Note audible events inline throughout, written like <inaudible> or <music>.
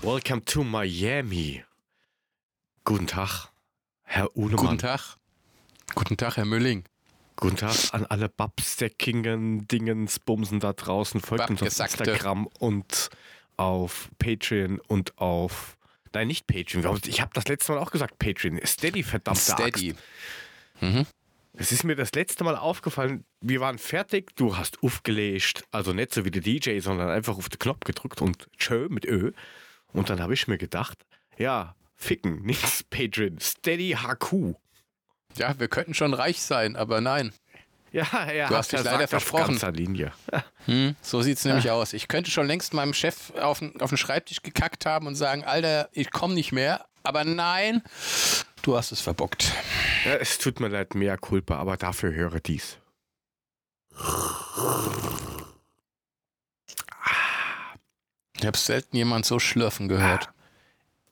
Welcome to Miami. Guten Tag, Herr Uhlemann. Guten Tag. Guten Tag, Herr Mülling. Guten Tag an alle Babsteckingen, Dingens, Bumsen da draußen. Folgt uns auf. Instagram und auf Patreon und auf. Nein, nicht Patreon. Ich habe das letzte Mal auch gesagt Patreon. Steady, verdammte Steady. Axt. Es ist mir das letzte Mal aufgefallen, wir waren fertig, du hast aufgelegt, also nicht so wie der DJ, sondern einfach auf den Knopf gedrückt und tschö mit Ö. Und dann habe ich mir gedacht, ja, ficken, <laughs> nichts Patreon, Steady HQ. Ja, wir könnten schon reich sein, aber nein. Ja, ja, Du hast dich leider versprochen. Auf ganzer Linie. <laughs> Hm, so sieht's nämlich aus. Ich könnte schon längst meinem Chef auf den, auf den Schreibtisch gekackt haben und sagen, Alter, ich komme nicht mehr. Aber nein, du hast es verbockt. Ja, es tut mir leid, mehr Culpa, aber dafür höre dies. Ich habe selten jemand so schlürfen gehört.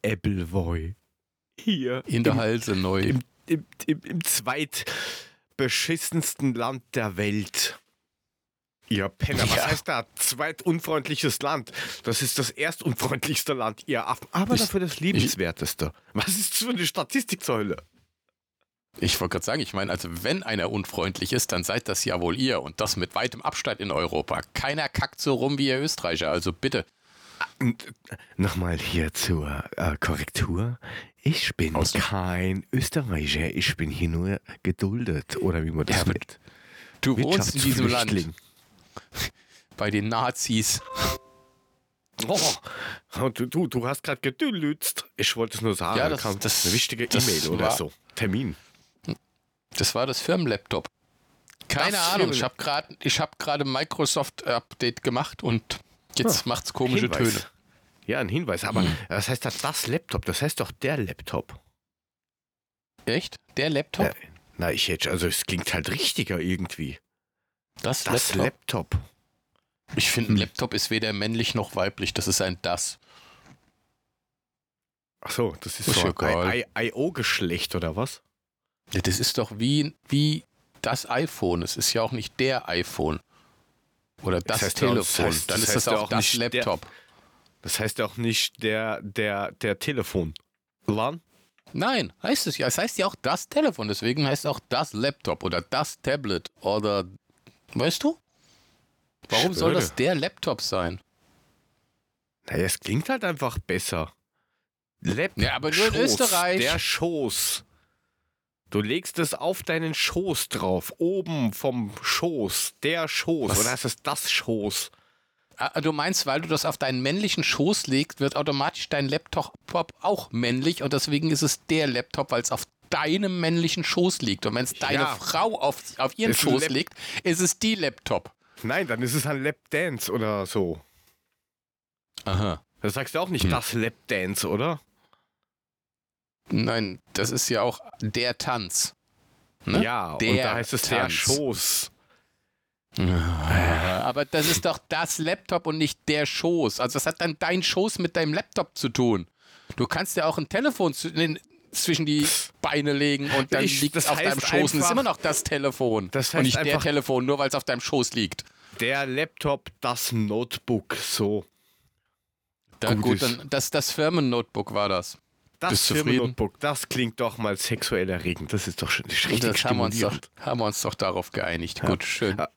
Appleboy. Hier. In der im, Halse neu. Im, im, im, im zweitbeschissensten Land der Welt. Ihr Penner, was Ja. heißt da? Zweitunfreundliches Land. Das ist das erstunfreundlichste Land, ihr Affen. Aber Ich- dafür das liebenswerteste. Was ist das für eine Statistik zur Hölle? Ich wollte gerade sagen, ich meine, also wenn einer unfreundlich ist, dann seid das ja wohl ihr und das mit weitem Abstand in Europa. Keiner kackt so rum wie ihr Österreicher, also bitte. Nochmal hier zur äh, Korrektur. Ich bin Aus- kein Österreicher, ich bin hier nur geduldet. Oder wie man das Ja, nennt. Du wohnst in diesem Land. <laughs> bei den Nazis. <laughs> Oh, du, du, du hast gerade gedülützt. Ich wollte es nur sagen. Ja, da das- kam das- eine wichtige E-Mail oder war- so. Termin. Das war das Firmenlaptop. Keine Das Ahnung, ich habe gerade ich hab gerade Microsoft Update gemacht und jetzt macht's komische Hinweis. Töne. Ja, ein Hinweis. Aber Hm. das heißt das, das Laptop, das heißt doch der Laptop. Echt? Der Laptop? Ja, na, ich hätte, also es klingt halt richtiger irgendwie. Das, Das Laptop? Laptop. Ich finde, Hm. ein Laptop ist weder männlich noch weiblich. Das ist ein Das. Ach so, das ist Ist so ein IO-Geschlecht oder was? Ja, das ist doch wie, wie das iPhone. Es ist ja auch nicht der iPhone. Oder das, heißt ja auch- das Telefon. heißt- Dann das ist heißt das ja auch auch das nicht der- Laptop. Das heißt ja auch nicht der, der, der Telefon. LAN? Nein, heißt es ja. Es heißt ja auch das Telefon. Deswegen heißt es auch das Laptop oder das Tablet oder. Weißt du? Warum soll das der Laptop sein? Naja, es klingt halt einfach besser. Laptop. Ja, aber nur in Schoß, Österreich. Der Schoß. Du legst es auf deinen Schoß drauf. Oben vom Schoß. Der Schoß. Was? Oder heißt es das Schoß? Ah, Du meinst, weil du das auf deinen männlichen Schoß legst, wird automatisch dein Laptop auch männlich und deswegen ist es der Laptop, weil es auf deinem männlichen Schoß liegt. Und wenn es deine Ja. Frau auf, auf ihren Ist Schoß legt, ist es die Laptop. Nein, dann ist es ein Lapdance oder so. Aha. Das sagst du auch nicht Hm. das Lapdance, oder? Nein, das ist ja auch der Tanz. Ne? Ja, und Der da heißt es der Tanz. Schoß. Ah, Aber das ist doch das Laptop und nicht der Schoß. Also das hat dann dein Schoß mit deinem Laptop zu tun. Du kannst ja auch ein Telefon zwischen die Beine legen und dann Ich- liegt es auf deinem Schoß und ist einfach- immer noch das Telefon. Das und heißt nicht der einfach- Telefon, nur weil es auf deinem Schoß liegt. Der Laptop, das Notebook. So. Da, Gut gut, dann das, das Firmennotebook war das. Das? Firmennotebook, das klingt doch mal sexuell erregend. Das ist doch schon richtig das haben wir, uns doch, haben wir uns doch darauf geeinigt. Gut, schön. Ja.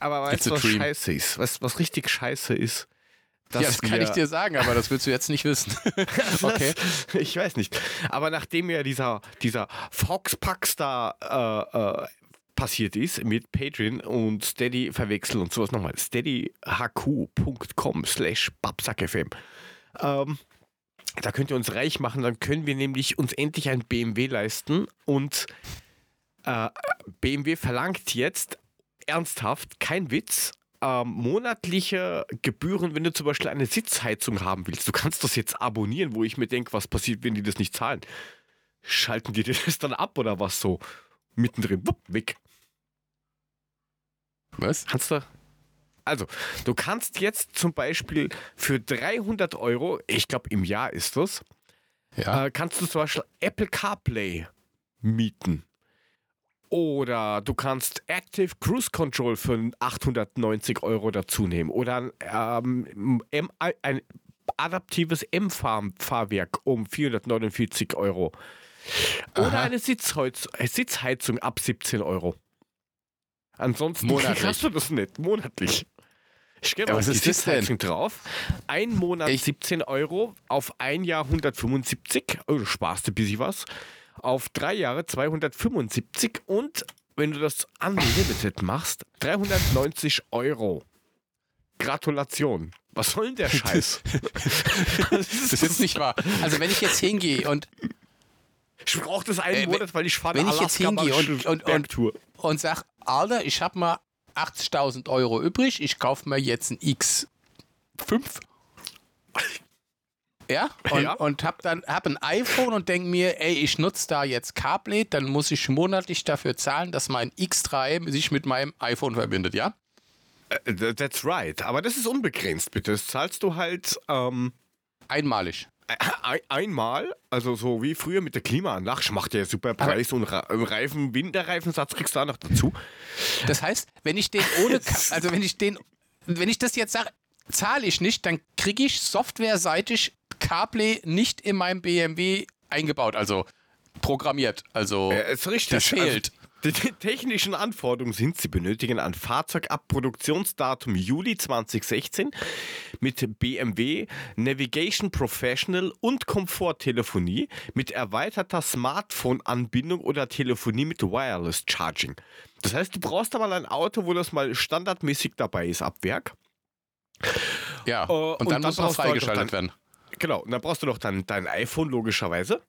Aber weißt du, was scheiße ist? Was, was richtig scheiße ist? Dass ja, das kann ich dir sagen, aber das willst du jetzt nicht wissen. <laughs> <laughs> okay. Das, ich weiß nicht. Aber nachdem ja dieser, dieser Foxpax da äh, äh, passiert ist mit Patreon und Steady verwechseln und sowas nochmal. steadyhq.com slash babsackfm. Ähm, da könnt ihr uns reich machen, dann können wir nämlich uns endlich ein BMW leisten und äh, BMW verlangt jetzt ernsthaft, kein Witz, ähm, monatliche Gebühren, wenn du zum Beispiel eine Sitzheizung haben willst. Du kannst das jetzt abonnieren, wo ich mir denke, was passiert, wenn die das nicht zahlen. Schalten die <laughs> das dann ab oder was so? Mittendrin, wupp, weg. Was? Kannst du. Also, du kannst jetzt zum Beispiel für 300 Euro, ich glaube im Jahr ist das, Ja. äh, kannst du zum Beispiel Apple CarPlay mieten. Oder du kannst Active Cruise Control für 890 Euro dazu nehmen. Oder ähm, M, ein adaptives M-Fahrwerk um 449 Euro. Oder Aha. eine Sitzheizung, Sitzheizung ab 17 Euro. Ansonsten Monatlich. <laughs> hast du das nicht. Monatlich. Ich gehe mal die Sitzheizung drauf. Ein Monat ich 17 Euro, auf ein Jahr 175. Oh, du sparst ein bisschen was. Auf drei Jahre 275 und wenn du das unlimited machst, 390 Euro. Gratulation. Was soll denn der <laughs> Scheiß? das ist jetzt nicht wahr. Also wenn ich jetzt hingehe und ich brauche das einen äh, Monat, weil ich fahre Wenn ich jetzt hingehe und, und, und, und sag, Alter, ich habe mal 80.000 Euro übrig, ich kaufe mir jetzt ein X5. Ja, und, ja. und hab dann hab ein iPhone und denk mir, ey, ich nutze da jetzt CarPlay, dann muss ich monatlich dafür zahlen, dass mein X3 sich mit meinem iPhone verbindet, ja? Uh, that's right. Aber das ist unbegrenzt, bitte. Das zahlst du halt ähm, einmalig. Ein, einmal, also so wie früher mit der Klimaanlage, ich mache dir super Preis und Reifen, Winterreifensatz kriegst du da noch dazu. Das heißt, wenn ich den ohne, <laughs> also wenn ich den, wenn ich das jetzt sage, zahle ich nicht, dann kriege ich softwareseitig CarPlay nicht in meinem BMW eingebaut, also programmiert. Also ja, ist richtig. das fehlt. Also, die technischen Anforderungen sind, Sie benötigen ein Fahrzeug ab Produktionsdatum Juli 2016 mit BMW Navigation Professional und Komforttelefonie mit erweiterter Smartphone-Anbindung oder Telefonie mit Wireless Charging. Das heißt, du brauchst da mal ein Auto, wo das mal standardmäßig dabei ist ab Werk. Ja, uh, und, und, dann, dann muss noch halt freigeschaltet halt werden. Genau, und dann brauchst du noch dein, dein iPhone logischerweise.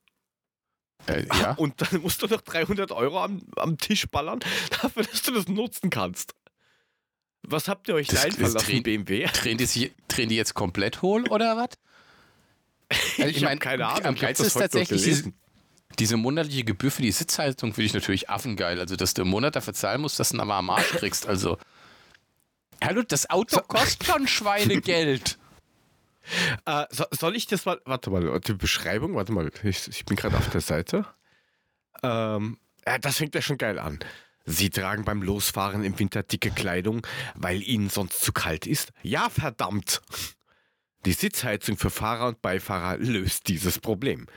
Äh, ja. <laughs> Und dann musst du noch 300 Euro am, am Tisch ballern, <laughs> dafür, dass du das nutzen kannst. Was habt ihr euch da einfallen lassen, BMW? Drehen die, drehen die jetzt komplett hohl oder was? <laughs> Also ich, ich habe keine Ahnung. Am geilsten ist tatsächlich diese, diese, monatliche Gebühr für die Sitzhaltung finde ich natürlich affengeil. Also, dass du im Monat dafür zahlen musst, dass du einen am Arsch kriegst. Also, hallo, das Auto kostet schon Schweinegeld. Äh, so, soll ich das mal, warte mal, die Beschreibung, warte mal, ich, ich bin gerade auf der Seite. Ähm, ja, das fängt ja schon geil an. Sie tragen beim Losfahren im Winter dicke Kleidung, weil ihnen sonst zu kalt ist? Ja, verdammt! Die Sitzheizung für Fahrer und Beifahrer löst dieses Problem.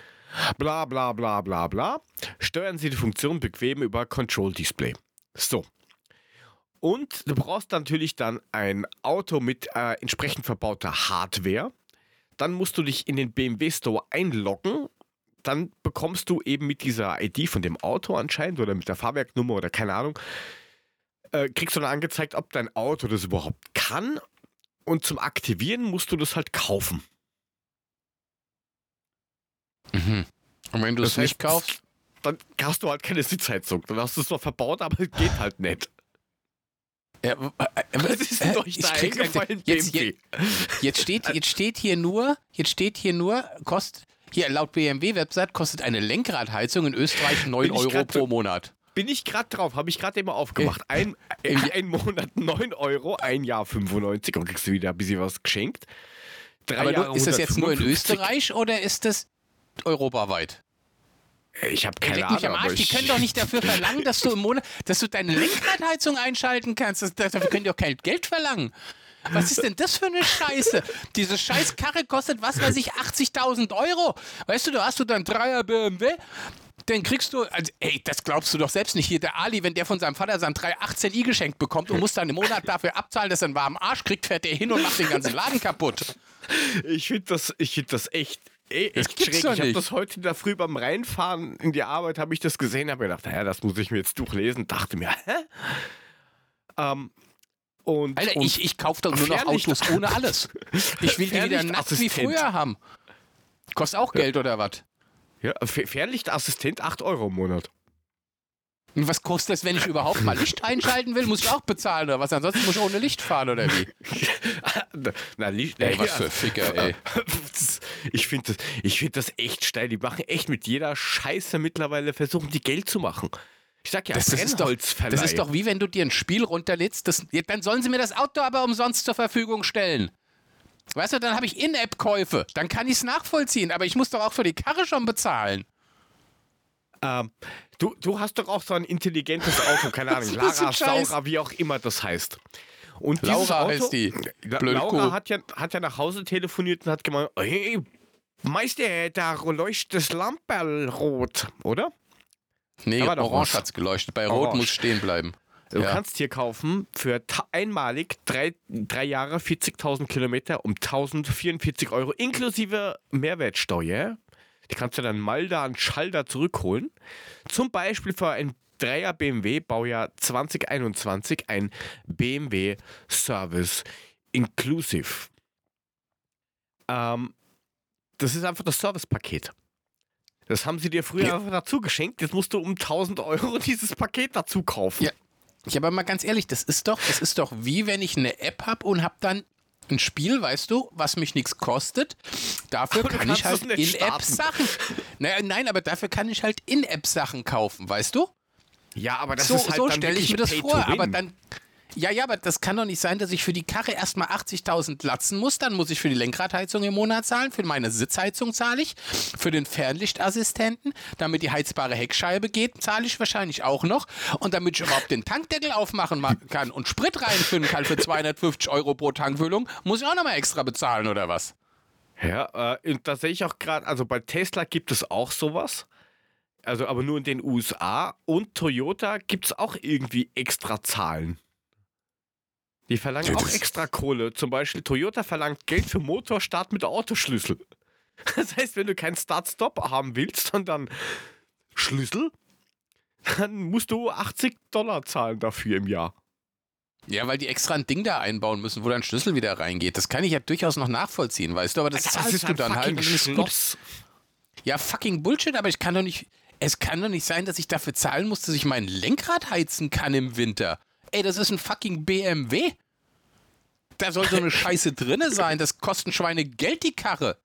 Bla bla bla bla bla. Steuern Sie die Funktion bequem über Control Display. So. Und du brauchst natürlich dann ein Auto mit äh, entsprechend verbauter Hardware dann musst du dich in den BMW Store einloggen. Dann bekommst du eben mit dieser ID von dem Auto anscheinend oder mit der Fahrwerknummer oder keine Ahnung, äh, kriegst du dann angezeigt, ob dein Auto das überhaupt kann. Und zum Aktivieren musst du das halt kaufen. Mhm. Und wenn du es nicht kaufst? Dann hast du halt keine Sitzheizung. Dann hast du es zwar verbaut, aber es geht halt nicht. Ja, was <laughs> ist denn euch da eingefallen, jetzt, jetzt, jetzt, steht, <laughs> jetzt steht hier nur, jetzt steht hier nur, kostet, hier laut BMW-Website kostet eine Lenkradheizung in Österreich 9 Euro pro Monat. Bin ich gerade drauf, habe ich gerade immer aufgemacht. Ein, äh, ein <laughs> Monat 9 Euro, ein Jahr 95 und kriegst du wieder ein bisschen was geschenkt. Drei Aber Jahre ist das jetzt nur in Österreich oder ist das europaweit? Ich habe keine Ahnung. Mich am Arsch. Die können doch nicht dafür verlangen, dass du im Monat, dass du deine Lenkradheizung einschalten kannst. Das, dafür können die auch kein Geld verlangen. Was ist denn das für eine Scheiße? Diese scheiß Karre kostet, was weiß ich, 80.000 Euro. Weißt du, da hast du dann Dreier BMW, dann kriegst du, also, ey, das glaubst du doch selbst nicht. Hier der Ali, wenn der von seinem Vater sein 318i geschenkt bekommt und muss dann im Monat dafür abzahlen, dass er einen warmen Arsch kriegt, fährt er hin und macht den ganzen Laden kaputt. Ich finde das, find das echt Ey, das schräg. Ich habe das heute der Früh beim Reinfahren in die Arbeit, habe ich das gesehen, habe gedacht, naja, das muss ich mir jetzt durchlesen. Dachte mir, hä? Ähm, und, Alter, und ich, ich kaufe doch nur noch Autos ohne <laughs> alles. Ich will die wieder nass wie früher haben. Kostet auch Geld oder was? Ja, Fernlichtassistent 8 Euro im Monat. Und was kostet das, wenn ich überhaupt mal Licht einschalten will? Muss ich auch bezahlen oder was? Ansonsten muss ich ohne Licht fahren oder wie? <laughs> Na, Licht. Ey, was für Ficker, ey. <laughs> Ich finde das, find das echt steil. Die machen echt mit jeder Scheiße mittlerweile, versuchen die Geld zu machen. Ich sag ja, das, ist doch, das ist doch wie wenn du dir ein Spiel runterlädst, das, dann sollen sie mir das Auto aber umsonst zur Verfügung stellen. Weißt du, dann habe ich In-App-Käufe. Dann kann ich es nachvollziehen, aber ich muss doch auch für die Karre schon bezahlen. Ähm, du, du hast doch auch so ein intelligentes Auto, keine Ahnung, <laughs> Lara? Saura, wie auch immer das heißt. Und Laura Auto, heißt die. Blöde Laura Kuh. hat ja, hat ja nach Hause telefoniert und hat gemeint, hey, Meister, da leuchtet das Lamperl rot, oder? Nee, Da orange was. hat's geleuchtet. Bei Rot Orange. muss stehen bleiben. Du Ja. kannst hier kaufen für einmalig drei, drei Jahre 40.000 Kilometer um 1044 Euro inklusive Mehrwertsteuer. Die kannst du dann mal da an Schalter zurückholen. Zum Beispiel für ein Dreier BMW Baujahr 2021 ein BMW Service Inclusive. Ähm, das ist einfach das Servicepaket. Das haben sie dir früher Ja. einfach dazu geschenkt. Jetzt musst du um 1000 Euro <laughs> dieses Paket dazu kaufen. Ja. Ich aber mal ganz ehrlich, das ist doch, das ist doch wie wenn ich eine App habe und habe dann ein Spiel, weißt du, was mich nichts kostet. Dafür <laughs> Aber kann ich halt es nicht In-App-Sachen. <laughs> Naja, nein, aber dafür kann ich halt In-App-Sachen kaufen, weißt du? Ja, aber das so ist halt so stelle ich mir das vor. Aber dann. Ja, ja, aber das kann doch nicht sein, dass ich für die Karre erstmal 80.000 latzen muss. Dann muss ich für die Lenkradheizung im Monat zahlen. Für meine Sitzheizung zahle ich. Für den Fernlichtassistenten. Damit die heizbare Heckscheibe geht, zahle ich wahrscheinlich auch noch. Und damit ich überhaupt den Tankdeckel aufmachen ma- kann und Sprit reinfüllen kann für 250 Euro pro Tankfüllung, muss ich auch nochmal extra bezahlen oder was? Ja, äh, und da sehe ich auch gerade, also bei Tesla gibt es auch sowas. Also aber nur in den USA. Und Toyota gibt es auch irgendwie extra Zahlen. Die verlangen auch das- extra Kohle. Zum Beispiel Toyota verlangt Geld für Motorstart mit Autoschlüssel. <laughs> Das heißt, wenn du keinen Start-Stop haben willst, sondern Schlüssel, dann musst du 80 Dollar zahlen dafür im Jahr. Ja, weil die extra ein Ding da einbauen müssen, wo dein Schlüssel wieder reingeht. Das kann ich ja durchaus noch nachvollziehen, weißt du? Aber das, zahlst du dann halt. dann. Schloss. Ja, fucking Bullshit, aber ich kann doch nicht. Es kann doch nicht sein, dass ich dafür zahlen muss, dass ich mein Lenkrad heizen kann im Winter. Ey, das ist ein fucking BMW. Da soll so eine <laughs> Scheiße drinne sein. Das kostet ein Schweine Geld, die Karre.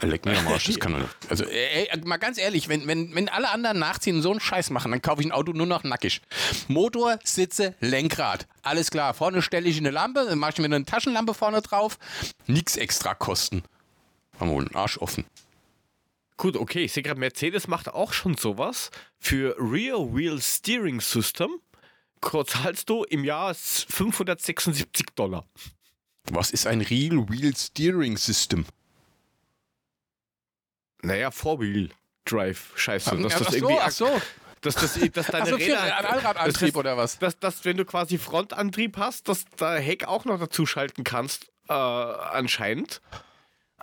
Leck mir am Arsch, das kann doch nicht. Also, ey, ey, mal ganz ehrlich, wenn, wenn, wenn alle anderen nachziehen und so einen Scheiß machen, dann kaufe ich ein Auto nur noch nackig. Motor, Sitze, Lenkrad. Alles klar. Vorne stelle ich eine Lampe, dann mache ich mir eine Taschenlampe vorne drauf. Nix extra kosten. Haben wir wohl einen Arsch offen. Gut, okay, ich sehe gerade, Mercedes macht auch schon sowas. Für Rear Wheel Steering System zahlst du im Jahr 576 Dollar. Was ist ein Real Wheel Steering System? Naja, Four-Wheel Drive, scheiße. Dass ach das so, irgendwie, ach so. dass, das, dass deine Also Räder. einen Allradantrieb oder was? dass, dass, wenn du quasi Frontantrieb hast, dass da Heck auch noch dazu schalten kannst, äh, anscheinend.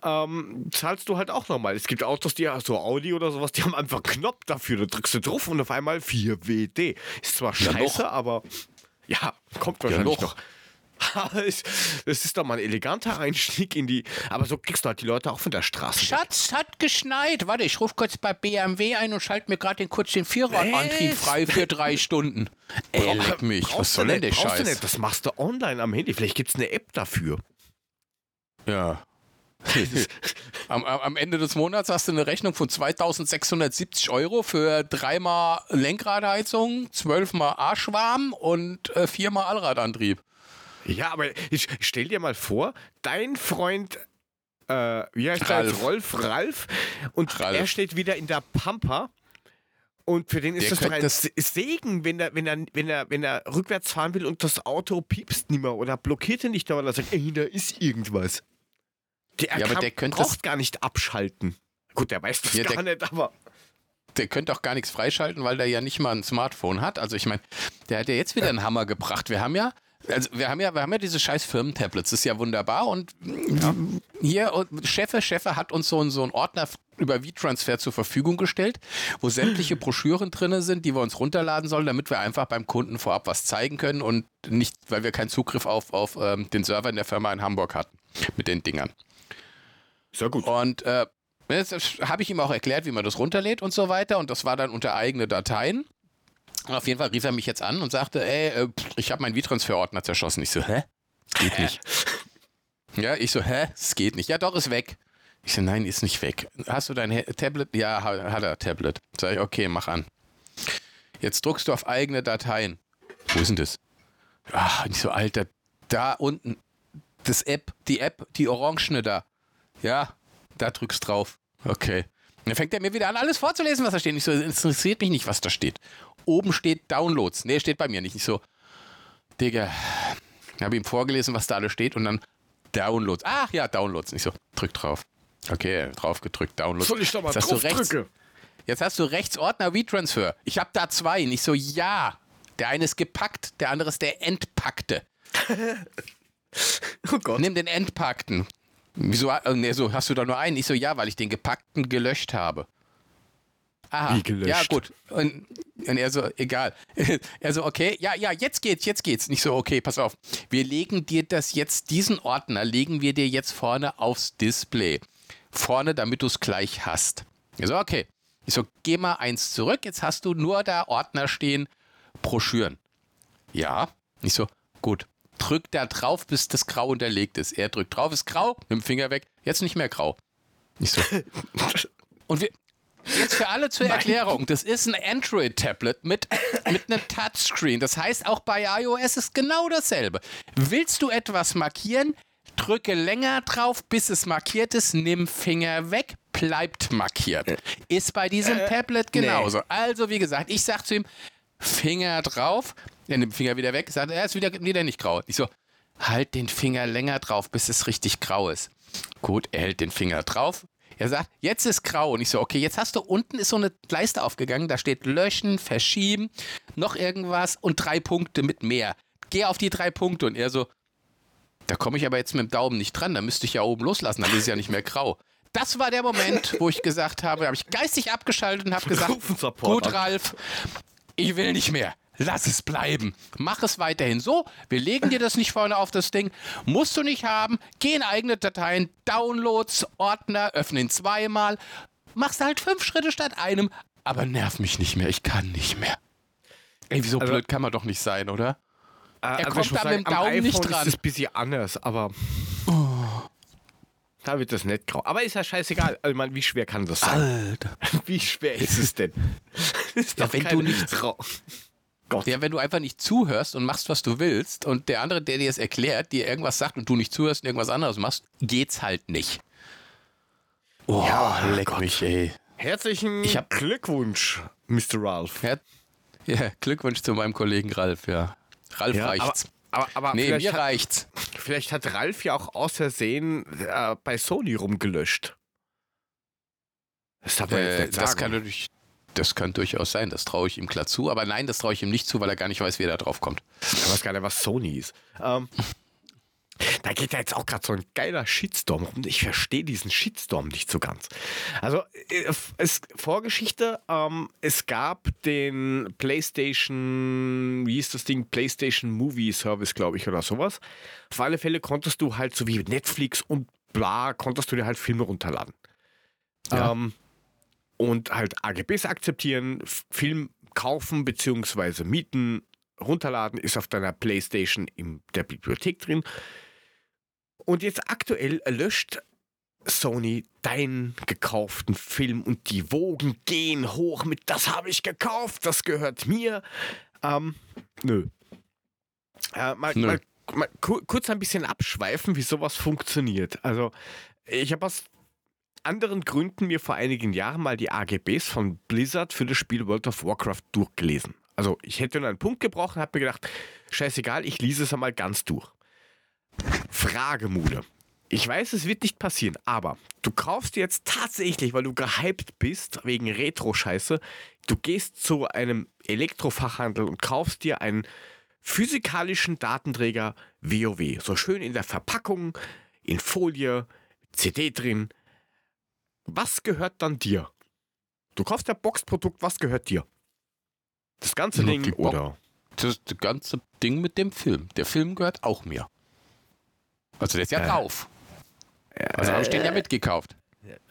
Ähm, zahlst du halt auch nochmal. Es gibt Autos, die so Audi oder sowas, die <laughs> haben einfach einen Knopf dafür. Da drückst du drauf und auf einmal 4WD. Ist zwar Ja, scheiße, doch. aber ja, kommt wahrscheinlich doch. noch. <laughs> Es- Das ist doch mal ein eleganter Einstieg in die. Aber so kriegst du halt die Leute auch von der Straße. weg. Schatz, hat geschneit. Warte, ich rufe kurz bei BMW ein und schalte mir gerade den kurz den Vierradantrieb Was? frei für drei <laughs> Stunden. Ey, leck mich. Was soll denn der Scheiß? nicht. Das machst du online am Handy. Vielleicht gibt es eine App dafür. Ja. <laughs> am, am Ende des Monats hast du eine Rechnung von 2670 Euro für dreimal Lenkradheizung, zwölfmal Arschwarm und äh, viermal Allradantrieb. Ja, aber ich stell dir mal vor, dein Freund, äh, wie heißt er Ralf. jetzt? Rolf, Ralf, und Ralf. er steht wieder in der Pampa. Und für den ist Der das doch ein das- Se- Segen, wenn er, wenn, er, wenn, er, wenn er rückwärts fahren will und das Auto piepst nicht mehr oder blockiert ihn nicht, weil er sagt, ey, da ist irgendwas. Der, Ja, aber kann, der könnte braucht gar nicht abschalten. Gut, der weiß das Ja, der- gar nicht, aber. der könnte auch gar nichts freischalten, weil der ja nicht mal ein Smartphone hat. Also ich meine, der hat ja jetzt wieder einen Hammer gebracht. Wir haben ja, also wir haben ja, wir haben ja diese scheiß Firmentablets, das ist ja wunderbar. Und hier, und Cheffe, Cheffe hat uns so, einen- so einen Ordner über V-Transfer zur Verfügung gestellt, wo sämtliche Broschüren drin sind, die wir uns runterladen sollen, damit wir einfach beim Kunden vorab was zeigen können und nicht, weil wir keinen Zugriff auf, auf ähm, den Server in der Firma in Hamburg hatten mit den Dingern. Sehr gut. Und äh, jetzt habe ich ihm auch erklärt, wie man das runterlädt und so weiter. Und das war dann unter eigene Dateien. Und auf jeden Fall rief er mich jetzt an und sagte, ey, äh, ich habe meinen V-Transfer-Ordner zerschossen. Ich so, hä? Geht nicht. <laughs> ja, ich so, hä? Es geht nicht. Ja, doch, ist weg. Ich so, nein, ist nicht weg. Hast du dein Tablet? Ja, ha- hat er, Tablet. Sag ich, okay, mach an. Jetzt druckst du auf eigene Dateien. Wo ist denn das? Ah, nicht so, Alter, da unten. Das App, die App, die Orangene da. Ja, da drückst drauf. Okay. dann fängt er mir wieder an, alles vorzulesen, was da steht. Nicht so, interessiert mich nicht, was da steht. Oben steht Downloads. Nee, steht bei mir nicht. Nicht so, Digga. Ich habe ihm vorgelesen, was da alles steht und dann Downloads. Ach ja, Downloads. Nicht so, drück drauf. Okay, drauf gedrückt, Downloads. Soll ich da mal Jetzt hast drauf du rechts, drücke? Jetzt hast du rechts Ordner V-Transfer. Ich habe da zwei. Nicht so, ja. Der eine ist gepackt, der andere ist der entpackte. <laughs> Oh Gott. Nimm den entpackten. Wieso? äh, Nee, so, hast du da nur einen? Ich so, ja, weil ich den gepackten gelöscht habe. Aha. Wie gelöscht? Ja, gut. Und, und er so, egal. <laughs> er so, okay, ja, ja, jetzt geht's, jetzt geht's. Nicht so, okay, pass auf. Wir legen dir das jetzt, diesen Ordner legen wir dir jetzt vorne aufs Display. Vorne, damit du es gleich hast. Ich so, okay. Ich so, geh mal eins zurück, jetzt hast du nur da Ordner stehen, Broschüren. Ja. Ich so, gut. Drück da drauf, bis das Grau unterlegt ist. Er drückt drauf, ist grau, mit dem Finger weg, jetzt nicht mehr grau. Ich so. <laughs> Und wir, jetzt für alle zur Erklärung, das ist ein Android-Tablet mit, mit einem Touchscreen. Das heißt, auch bei iOS ist genau dasselbe. Willst du etwas markieren, drücke länger drauf, bis es markiert ist, nimm Finger weg, bleibt markiert. Ist bei diesem Tablet genauso. Also, wie gesagt, ich sag zu ihm, Finger drauf, er nimmt den Finger wieder weg, sagt, er ist wieder, wieder nicht grau. Ich so, halt den Finger länger drauf, bis es richtig grau ist. Gut, er hält den Finger drauf. Er sagt, jetzt ist grau. Und ich so, okay, jetzt hast du unten ist so eine Leiste aufgegangen, da steht löschen, verschieben, noch irgendwas und drei Punkte mit mehr. Geh auf die drei Punkte. Und er so, da komme ich aber jetzt mit dem Daumen nicht dran, da müsste ich ja oben loslassen, dann ist es ja nicht mehr grau. Das war der Moment, wo ich gesagt habe, da habe ich geistig abgeschaltet und habe <laughs> gesagt, gut. Ralf, ich will nicht mehr. Lass es bleiben. Mach es weiterhin so. Wir legen dir das nicht vorne auf das Ding. Musst du nicht haben. Geh in eigene Dateien, Downloads, Ordner, öffne ihn zweimal. Machst halt fünf Schritte statt einem. Aber nerv mich nicht mehr. Ich kann nicht mehr. Ey, wie so Also- blöd kann man doch nicht sein, oder? Er kommt da mit dem Daumen nicht dran. Ist es ein bisschen anders, aber. Da wird das nicht grau. Aber ist ja scheißegal. Also, meine, wie schwer kann das sein? Alter. <laughs> Wie schwer ist es denn? ist Ja, wenn du nicht- Grau. Gott. Ja, wenn du einfach nicht zuhörst und machst, was du willst und der andere, der dir es erklärt, dir irgendwas sagt und du nicht zuhörst und irgendwas anderes machst, geht's halt nicht. Oh, Ja, leck Gott. mich, ey. Herzlichen Ich hab- Glückwunsch, Mr. Ralph. Ja, ja, Glückwunsch zu meinem Kollegen Ralf, ja. Ralf Ja, aber, reicht's. aber, aber nee, vielleicht, mir hat, reicht's. vielleicht hat Ralf ja auch aus Versehen äh, bei Sony rumgelöscht. Das darf man jetzt Äh, nicht das sagen. kann natürlich, das kann durchaus sein, das traue ich ihm klar zu. Aber nein, das traue ich ihm nicht zu, weil er gar nicht weiß, wie er da drauf kommt. Ich weiß gar nicht, was Sony ist. Ähm, da geht ja jetzt auch gerade so ein geiler Shitstorm rum. Ich verstehe diesen Shitstorm nicht so ganz. Also, äh, es, Vorgeschichte, ähm, es gab den PlayStation, wie hieß das Ding? PlayStation Movie Service, glaube ich, oder sowas. Auf alle Fälle konntest du halt, so wie Netflix und bla, konntest du dir halt Filme runterladen. Ja. Ähm, und halt AGBs akzeptieren, Film kaufen bzw. mieten, runterladen, ist auf deiner Playstation in der Bibliothek drin. Und jetzt aktuell löscht Sony deinen gekauften Film und die Wogen gehen hoch mit das habe ich gekauft, das gehört mir. Ähm, nö. Äh, mal, Nö. Mal, mal ku- kurz ein bisschen abschweifen, wie sowas funktioniert. Also, ich habe aus anderen Gründen mir vor einigen Jahren mal die AGBs von Blizzard für das Spiel World of Warcraft durchgelesen. Also ich hätte nur einen Punkt gebrochen, habe mir gedacht, scheißegal, ich lese es einmal ganz durch. Fragemude. Ich weiß, es wird nicht passieren, aber du kaufst jetzt tatsächlich, weil du gehypt bist wegen Retro-Scheiße, du gehst zu einem Elektrofachhandel und kaufst dir einen physikalischen Datenträger WoW. So schön in der Verpackung, in Folie, CD drin. Was gehört dann dir? Du kaufst der Boxprodukt, was gehört dir? Das ganze Nur Ding oder? Das, das ganze Ding mit dem Film. Der Film gehört auch mir. Also der ist ja Äh, drauf. Also habe ich den ja mitgekauft.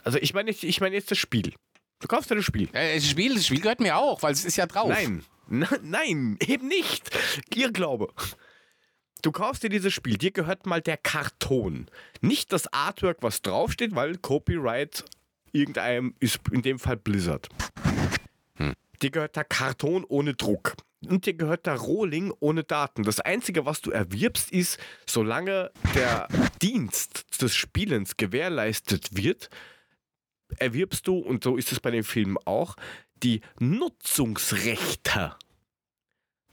Also ich meine ich meine jetzt das Spiel. Du kaufst dir das Spiel. Äh, das, Spiel, das Spiel gehört mir auch, weil es ist ja drauf. Nein, <laughs> N nein, eben nicht. Irrglaube. Du kaufst dir dieses Spiel, dir gehört mal der Karton. Nicht das Artwork, was draufsteht, weil Copyright irgendeinem ist in dem Fall Blizzard. Dir gehört der Karton ohne Druck. Und dir gehört der Rohling ohne Daten. Das Einzige, was du erwirbst, ist, solange der Dienst des Spielens gewährleistet wird, erwirbst du, und so ist es bei den Filmen auch, die Nutzungsrechte.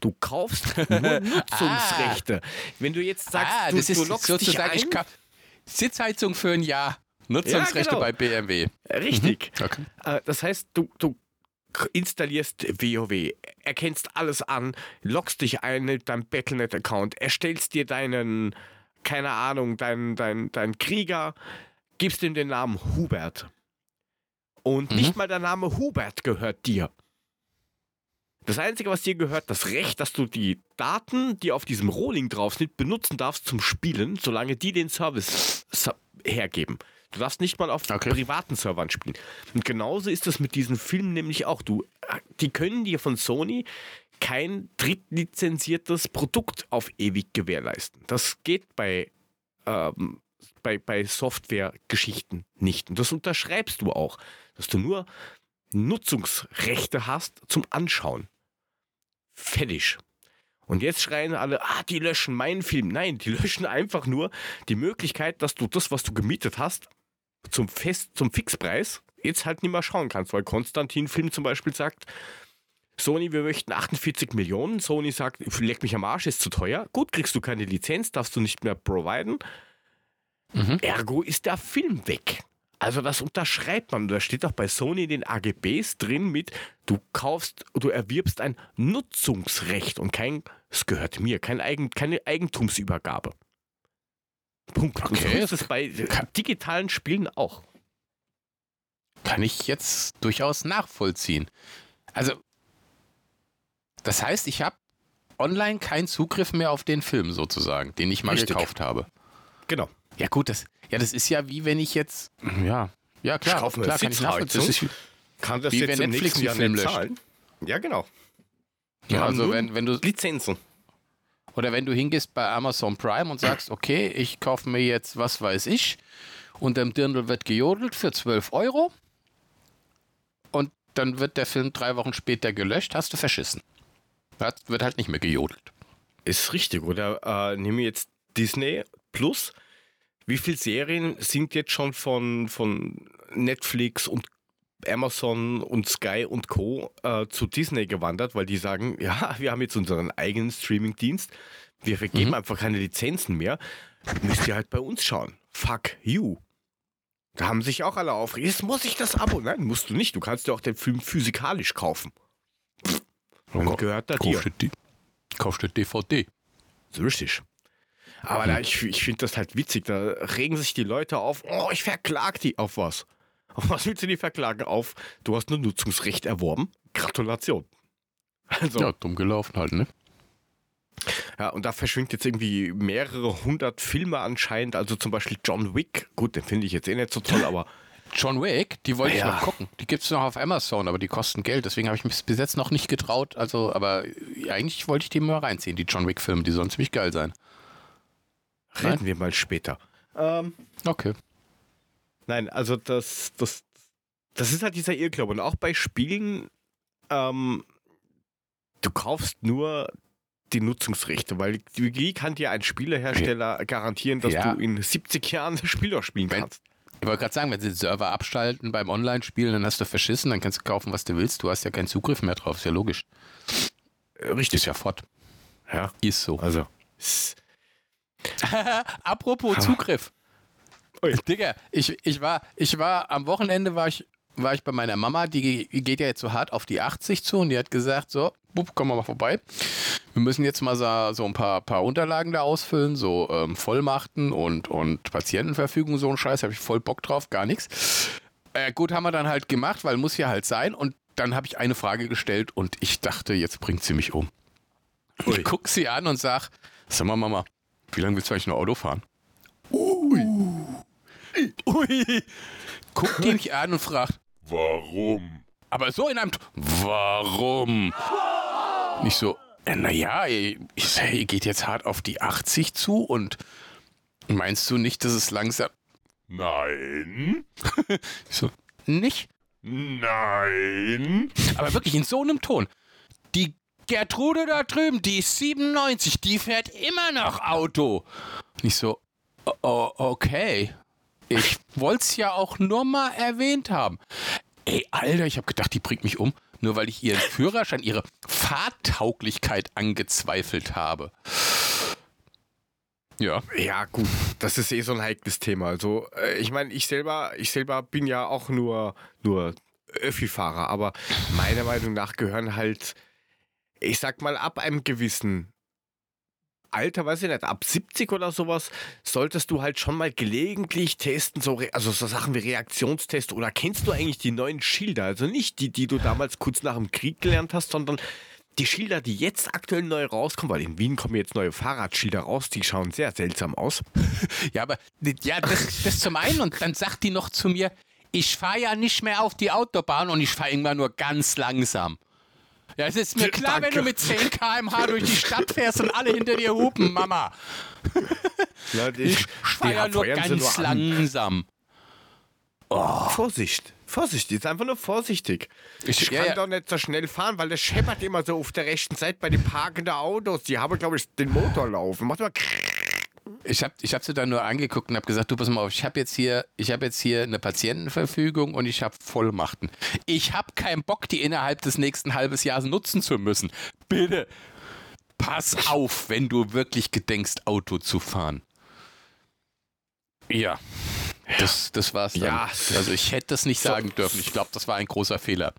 Du kaufst <laughs> nur Nutzungsrechte. Wenn du jetzt sagst, ah, du, das du ist lockst dich sozusagen ein, Sitzheizung für ein Jahr. Nutzungsrechte genau. bei BMW. richtig. Okay. Äh, Das heißt, du, du installierst WoW, erkennst alles an, loggst dich ein mit deinem Battlenet-Account, erstellst dir deinen, keine Ahnung, deinen dein, dein Krieger, gibst ihm den Namen Hubert. Und Mhm. nicht mal der Name Hubert gehört dir. Das Einzige, was dir gehört, das Recht, dass du die Daten, die auf diesem Rohling drauf sind, benutzen darfst zum Spielen, solange die den Service hergeben. Du darfst nicht mal auf Okay. privaten Servern spielen. Und genauso ist es mit diesen Filmen nämlich auch. Du, die können dir von Sony kein drittlizenziertes Produkt auf ewig gewährleisten. Das geht bei, ähm, bei, bei Software-Geschichten nicht. Und das unterschreibst du auch, dass du nur Nutzungsrechte hast zum Anschauen. Fertig. Und jetzt schreien alle, ah, die löschen meinen Film. Nein, die <laughs> löschen einfach nur die Möglichkeit, dass du das, was du gemietet hast, zum Fest, zum Fixpreis jetzt halt nicht mehr schauen kannst, weil Konstantin Film zum Beispiel sagt, Sony, wir möchten 48 Millionen. Sony sagt, leck mich am Arsch, ist zu teuer. Gut, kriegst du keine Lizenz, darfst du nicht mehr providen. Mhm. Ergo ist der Film weg. Also das unterschreibt man. Da steht auch bei Sony in den AGBs drin mit, du kaufst, du erwirbst ein Nutzungsrecht und kein, es gehört mir, kein Eigen, keine Eigentumsübergabe. Punkt. Und so Okay. ist es bei digitalen Spielen auch. Kann ich jetzt durchaus nachvollziehen. Also, das heißt, ich habe online keinen Zugriff mehr auf den Film sozusagen, den ich mal Richtig. gekauft habe. Genau. Ja gut, das, ja, das ist ja wie wenn ich jetzt, ja, ja klar, mir klar kann ich nachvollziehen. Das ist, Kann das Wie jetzt wenn im Netflix nächsten Jahr einen Film nicht löscht. zahlen? Ja, genau. Ja, also wenn, wenn du, Lizenzen. Oder wenn du hingehst bei Amazon Prime und sagst, okay, ich kaufe mir jetzt, was weiß ich, und dem Dirndl wird gejodelt für 12 Euro und dann wird der Film drei Wochen später gelöscht, hast du verschissen. Da wird halt nicht mehr gejodelt. Ist richtig, oder? Äh, nehmen wir jetzt Disney Plus. Wie viele Serien sind jetzt schon von, von Netflix und Amazon und Sky und Co. Äh, zu Disney gewandert, weil die sagen, ja, wir haben jetzt unseren eigenen Streaming-Dienst, wir vergeben Mhm. einfach keine Lizenzen mehr, müsst ihr halt bei uns schauen. Fuck you. Da haben sich auch alle aufgeregt. Jetzt muss ich das Abo. Nein, musst du nicht. Du kannst dir auch den Film physikalisch kaufen. Dann Gott. gehört er dir. Kaufst du die- Kaufst du DVD. So richtig. Aber da, ich, ich finde das halt witzig. Da regen sich die Leute auf. Oh, ich verklag die. Auf was? Auf was willst du die verklagen? Auf, du hast nur Nutzungsrecht erworben. Gratulation. Also, Ja, ja. dumm gelaufen halt, ne? und da verschwindet jetzt irgendwie mehrere hundert Filme anscheinend. Also zum Beispiel John Wick. Gut, den finde ich jetzt eh nicht so toll, aber <laughs> John Wick, die wollte Ja. ich noch gucken. Die gibt es noch auf Amazon, aber die kosten Geld. Deswegen habe ich mich bis jetzt noch nicht getraut. Also, aber eigentlich wollte ich die mal reinziehen, die John Wick-Filme. Die sollen ziemlich geil sein. reden wir mal später. Ähm, Okay. Nein, also das, das, das ist halt dieser Irrglaube. Und auch bei Spielen, ähm, du kaufst nur die Nutzungsrechte, weil wie kann dir ein Spielehersteller garantieren, dass Ja. du in 70 Jahren das Spiel noch spielen kannst? Ich wollte gerade sagen, wenn sie den Server abschalten beim Online-Spielen, dann hast du verschissen, dann kannst du kaufen, was du willst. Du hast ja keinen Zugriff mehr drauf, ist ja logisch. Äh, Richtig. Ist ja fort. Ja, Ist so. also. <laughs> Apropos Zugriff. Ui. Digga, ich, ich, war, ich war am Wochenende war ich, war ich bei meiner Mama, die ge- geht ja jetzt so hart auf die 80 zu und die hat gesagt, so, bup, komm mal vorbei. Wir müssen jetzt mal so, so ein paar, paar Unterlagen da ausfüllen, so ähm, Vollmachten und, und Patientenverfügung, so ein Scheiß, habe ich voll Bock drauf, gar nichts. Äh, gut, haben wir dann halt gemacht, weil muss ja halt sein und dann habe ich eine Frage gestellt und ich dachte, jetzt bringt sie mich um. Ui. Ich guck sie an und sag, sag mal Mama, wie lange willst du eigentlich noch Auto fahren? Ui. Guckt die mich an und fragt, Warum? aber so in einem, warum? Nicht so, äh, naja, ihr, ihr geht jetzt hart auf die 80 zu und meinst du nicht, dass es langsam, Nein. ich <laughs> so, nicht? Nein. Aber wirklich in so einem Ton. Die Gertrude da drüben, die ist 97, die fährt immer noch Auto. Nicht so, "O- o- okay. Ich wollte es ja auch nur mal erwähnt haben. Ey, Alter, ich habe gedacht, die bringt mich um, nur weil ich ihren Führerschein, ihre Fahrtauglichkeit angezweifelt habe. Ja. Ja, gut, das ist eh so ein heikles Thema. Also, äh, ich meine, ich selber, ich selber bin ja auch nur, nur Öffi-Fahrer, aber meiner Meinung nach gehören halt, ich sag mal, ab einem gewissen Alter, weiß ich nicht, ab 70 oder sowas, solltest du halt schon mal gelegentlich testen, so, also so Sachen wie Reaktionstest oder kennst du eigentlich die neuen Schilder? Also nicht die, die du damals kurz nach dem Krieg gelernt hast, sondern die Schilder, die jetzt aktuell neu rauskommen, weil in Wien kommen jetzt neue Fahrradschilder raus, die schauen sehr seltsam aus. <laughs> Ja, aber ja, das, das zum einen und dann sagt die noch zu mir, ich fahre ja nicht mehr auf die Autobahn und ich fahre immer nur ganz langsam. Ja, es ist mir klar, wenn Danke. du mit 10 km/h durch die Stadt fährst und alle hinter dir hupen, Mama. <laughs> Ja, Ich fahre ja nur ganz nur an. langsam. Vorsicht, Vorsicht, jetzt einfach nur vorsichtig. Ich- Ich kann ja. doch nicht so schnell fahren, weil das scheppert immer so auf der rechten Seite bei den parkenden Autos. Die haben, glaube ich, den Motor laufen. Macht mal Ich habe ich hab sie dann nur angeguckt und habe gesagt, du pass mal auf, ich habe jetzt hier, ich habe jetzt hier eine Patientenverfügung und ich habe Vollmachten. Ich habe keinen Bock, die innerhalb des nächsten halbes Jahres nutzen zu müssen. Bitte, pass auf, wenn du wirklich gedenkst, Auto zu fahren. Ja, das, das war's dann. Ja. Also ich hätte das nicht sagen dürfen. Ich glaube, das war ein großer Fehler.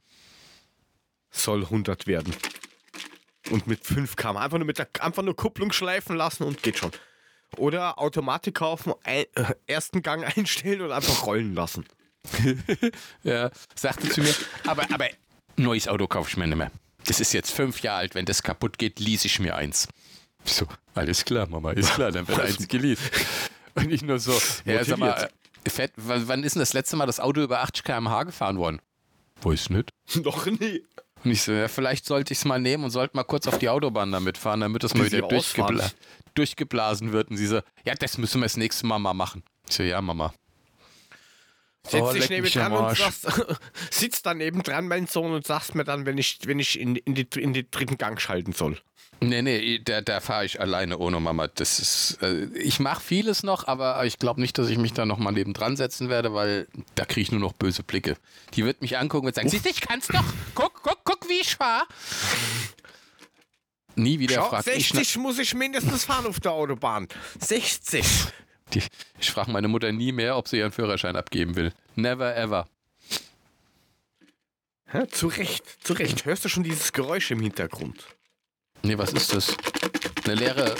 soll 100 werden. Und mit 5 km. Einfach nur mit der einfach nur Kupplung schleifen lassen und geht schon. Oder Automatik kaufen, ein, äh, ersten Gang <laughs> einstellen und einfach rollen lassen. <laughs> Ja, sagte zu mir, aber, aber neues Auto kaufe ich mir nicht mehr. Das ist jetzt fünf Jahre alt, wenn das kaputt geht, lease ich mir eins. Ich so, alles klar, Mama, ist klar, dann wird eins geleast. <laughs> Und ich nur so, ja, sag mal, äh, fett, wann wann ist denn das letzte Mal das Auto über 80 km/h gefahren worden? Weiß nicht. Noch nie. Und ich so, ja, vielleicht sollte ich es mal nehmen und sollte mal kurz auf die Autobahn damit fahren, damit das mal wieder durchgebla durchgeblasen wird. Und sie so, ja, das müssen wir das nächste Mal mal machen. Ich so, ja, Mama. Setz Oh, dich neben dran und sagst, <laughs> sitzt daneben dran, mein Sohn, und sagst mir dann, wenn ich, wenn ich in, in, die, in den dritten Gang schalten soll. Nee, nee, da, da fahre ich alleine ohne Mama. Das ist, äh, ich mache vieles noch, aber ich glaube nicht, dass ich mich da noch mal nebendran setzen werde, weil da kriege ich nur noch böse Blicke. Die wird mich angucken und sagen, siehst du, ich kann's doch. Guck, guck, guck, wie ich fahre. Nie wieder Schau, fragt ich, 60 muss ich mindestens fahren auf der Autobahn. 60. die, ich frage meine Mutter nie mehr, ob sie ihren Führerschein abgeben will. Never ever. Ja, zu Recht, zu Recht. Hörst du schon dieses Geräusch im Hintergrund? Nee, was ist das? Eine leere.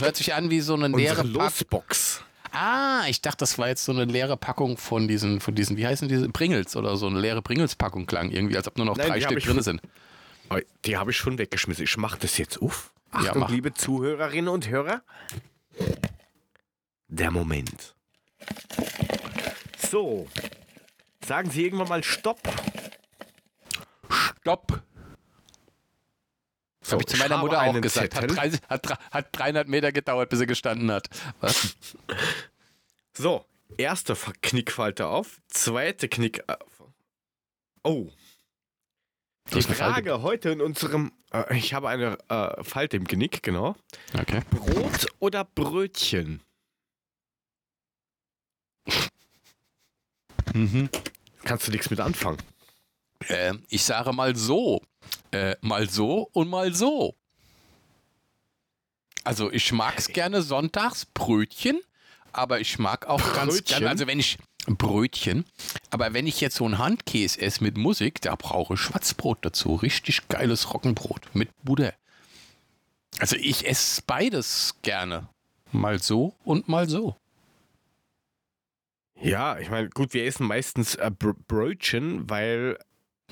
Hört sich an wie so eine leere Unsere. Losbox. Ah, ich dachte, das war jetzt so eine leere Packung von diesen, von diesen, wie heißen diese? Pringles oder so eine leere Pringles-Packung klang irgendwie, als ob nur noch Nein, drei Stück drin sind. Die habe ich schon weggeschmissen. Ich mache das jetzt auf. Achtung, mach. liebe Zuhörerinnen und Hörer. Der Moment. So. Sagen Sie irgendwann mal Stopp. Stopp! Das So, habe ich zu meiner Mutter auch gesagt. Hat, Zettel. 30, hat, hat 300 Meter gedauert, bis er gestanden hat. Was? <laughs> So. Erster Ver- Knickfalte auf. Zweite Knick. äh, Oh. Die. Frage heute in unserem. Äh, ich habe eine äh, Falte im Genick, genau. Okay. Brot oder Brötchen? Mhm. Kannst du nichts mit anfangen? Äh, ich sage mal so. Äh, mal so und mal so. Also ich mag es gerne sonntags Brötchen, aber ich mag auch ganz Brötchen? gerne, also wenn ich Brötchen, aber wenn ich jetzt so einen Handkäse esse mit Musik, da brauche ich Schwarzbrot dazu. Richtig geiles Roggenbrot mit Butter. Also ich esse beides gerne. Mal so und mal so. Ja, ich meine, gut, wir essen meistens äh, Br Brötchen, weil,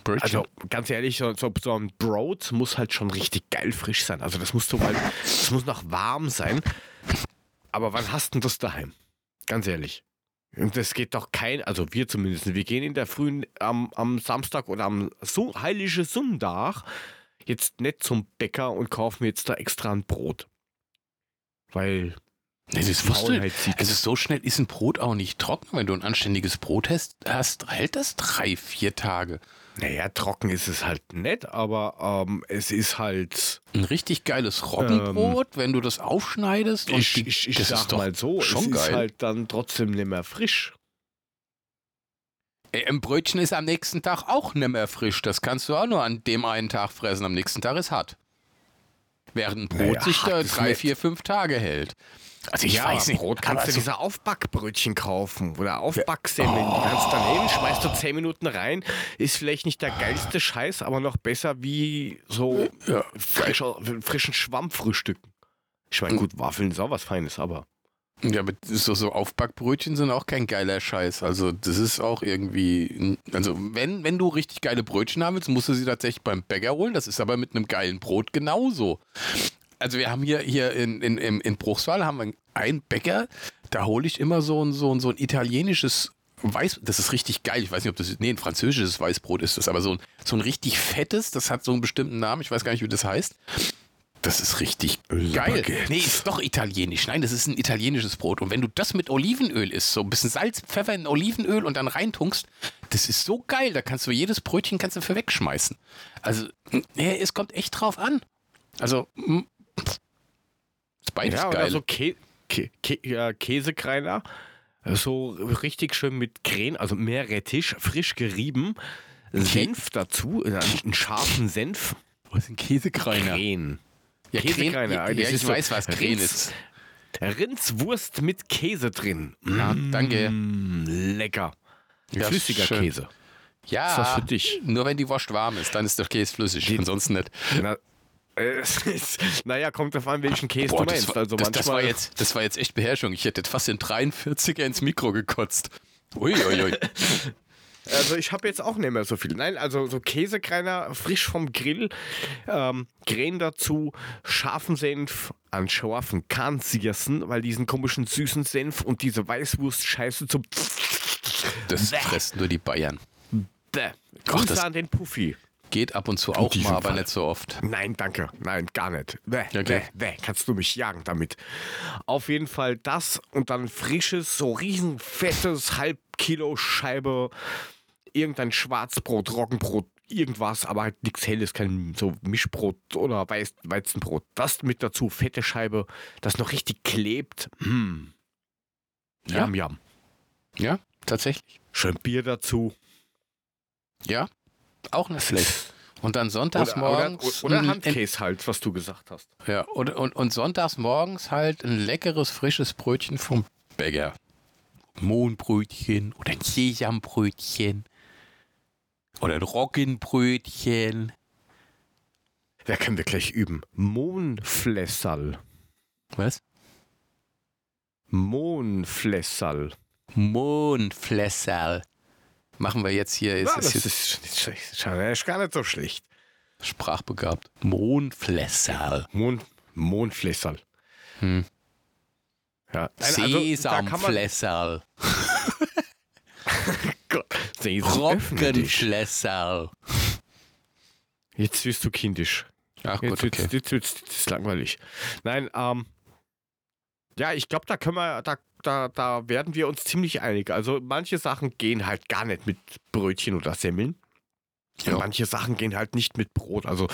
Brötchen. also ganz ehrlich, so, so, ein Brot muss halt schon richtig geil frisch sein. Also das muss so mal, das muss noch warm sein. Aber wann hast du das daheim? Ganz ehrlich. Und das geht doch kein, also wir zumindest, wir gehen in der frühen, am, am Samstag oder am so, Heilige Sonntag jetzt nicht zum Bäcker und kaufen jetzt da extra ein Brot. Weil Nee, das wusste siegt. Also so schnell ist ein Brot auch nicht trocken. Wenn du ein anständiges Brot hast, hast hält das drei, vier Tage. Naja, trocken ist es halt nett, aber ähm, es ist halt. Ein richtig geiles Roggenbrot, wenn du das aufschneidest. Und Ich, ich, ich das sag ist doch mal so, schon es geil. ist halt dann trotzdem nicht mehr frisch. Ey, Ein Brötchen ist am nächsten Tag auch nicht mehr frisch. Das kannst du auch nur an dem einen Tag fressen. Am nächsten Tag ist hart. Während ein Brot Naja, sich da drei, nett. vier, fünf Tage hält. Also ich ja, weiß nicht. Brot kannst du so- diese Aufbackbrötchen kaufen oder Aufbacksemmeln. Die kannst dann hin, schmeißt du 10 Minuten rein. Ist vielleicht nicht der geilste Scheiß, aber noch besser wie so Ja, frischer, frischen Schwammfrühstücken. Ich meine, gut, Waffeln ist auch was Feines, aber. Ja, aber so, so Aufbackbrötchen sind auch kein geiler Scheiß. Also das ist auch irgendwie, also wenn, wenn du richtig geile Brötchen haben willst, musst du sie tatsächlich beim Bäcker holen. Das ist aber mit einem geilen Brot genauso. Also wir haben hier, hier in, in, in, in Bruchsal haben wir einen Bäcker, da hole ich immer so ein, so ein, so ein italienisches Weiß, das ist richtig geil. Ich weiß nicht, ob das, nee, ein französisches Weißbrot ist das, aber so ein, so ein richtig fettes, das hat so einen bestimmten Namen, ich weiß gar nicht, wie das heißt. Das ist richtig geil. Baguette. Nee, ist doch italienisch. Nein, das ist ein italienisches Brot. Und wenn du das mit Olivenöl isst, so ein bisschen Salz, Pfeffer in Olivenöl und dann reintunkst, das ist so geil. Da kannst du jedes Brötchen kannst du für wegschmeißen. Also, nee, es kommt echt drauf an. Also, mm, ist beides Ja, oder geil. so Kä Kä Kä ja, Käsekreiner. So richtig schön mit Krähen, also Meerrettich, frisch gerieben. Senf dazu, äh, einen scharfen Senf. Was ist ein Käsekreiner? Krähen. Ja, Käsekreiner, Krähen, das ja, ich ist so weiß, was Krähen ist. Rindswurst mit Käse drin. Ja, danke. Mm, lecker. Ja, Flüssiger. Käse. Ja, Ist das für dich? nur wenn die Wurst warm ist, dann ist der Käse flüssig. Die- Ansonsten nicht. Na, äh, <laughs> naja, kommt davon an, welchen Käse Boah, du das, meinst. war, also das, das, war jetzt, das war jetzt echt Beherrschung. Ich hätte fast den 43er ins Mikro gekotzt. Uiuiui. <laughs> Also ich habe jetzt auch nicht mehr so viel. Nein, also so Käsekreiner frisch vom Grill, ähm, Krähen dazu, scharfen Senf, an scharfen Kahnsiersen, weil diesen komischen süßen Senf und diese Weißwurst-Scheiße zum Das Bäh. fressen nur die Bayern. Bäh. Grüße an den Puffy. Geht ab und zu auch mal, aber Fall. nicht so oft. Nein, danke. Nein, gar nicht. Bäh, Okay. bäh, bäh. Kannst du mich jagen damit. Auf jeden Fall das und dann frisches, so riesenfettes Halbkilo Scheibe, irgendein Schwarzbrot, Roggenbrot, irgendwas, aber halt nichts Helles, kein so Mischbrot oder Weiß Weizenbrot. Das mit dazu, fette Scheibe, das noch richtig klebt. Hm. Ja. Yum, yum. Ja, tatsächlich. Schön Bier dazu. Ja, auch nicht schlecht. <laughs> Und dann sonntags Oder, oder, morgens. oder ein- Handkäse halt, was du gesagt hast. Ja, und, und, und sonntags morgens halt ein leckeres, frisches Brötchen vom Bäcker. Mohnbrötchen oder ein Sesambrötchen. Oder ein Roggenbrötchen. Wer können wir gleich üben? Mohnflässerl. Was? Mohnflässerl. Mohnflässerl. Machen wir jetzt hier, ist Ja, es das ist. Das ist gar nicht so schlecht. sprachbegabt. Mohnflässerl. Mohn, Mohnflässerl. Hm. Ja. Nein, also, da <laughs> Roggenflässerl. Jetzt wirst du kindisch. Ach Jetzt gut, wird's, okay. jetzt wird's, das ist langweilig. Nein, ähm, ja, ich glaube, da können wir, da, da, da werden wir uns ziemlich einig. Also manche Sachen gehen halt gar nicht mit Brötchen oder Semmeln. Ja. Manche Sachen gehen halt nicht mit Brot. Also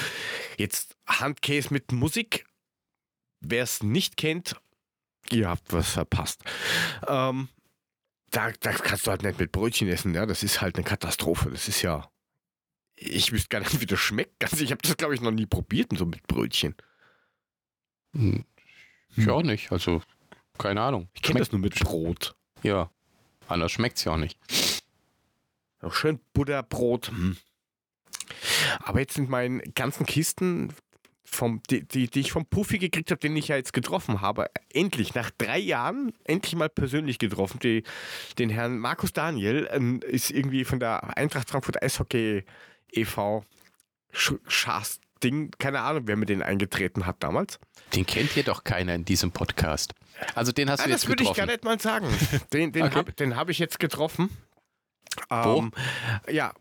jetzt Handkäse mit Musik. Wer es nicht kennt, ihr habt was verpasst. Ähm, da, da kannst du halt nicht mit Brötchen essen. Ja? Das ist halt eine Katastrophe. Das ist ja. Ich wüsste gar nicht, wie das schmeckt. Also ich habe das, glaube ich, noch nie probiert, so mit Brötchen. Hm. Ich auch nicht, also keine Ahnung. Ich kenne das nur mit Brot. Ja, anders schmeckt es ja auch nicht. Noch schön Butterbrot. Hm. Aber jetzt sind meine ganzen Kisten, vom, die, die, die ich vom Puffy gekriegt habe, den ich ja jetzt getroffen habe, endlich, nach drei Jahren, endlich mal persönlich getroffen. Die, den Herrn Markus Daniel ähm, ist irgendwie von der Eintracht Frankfurt Eishockey e.V. Sch- Schaas Ding, keine Ahnung, wer mir den eingetreten hat damals. Den kennt hier doch keiner in diesem Podcast. Also den hast Ah, du das jetzt würde ich getroffen. gar nicht mal sagen. <laughs> Den, den Okay. habe hab ich jetzt getroffen. Wo? Ähm, ja,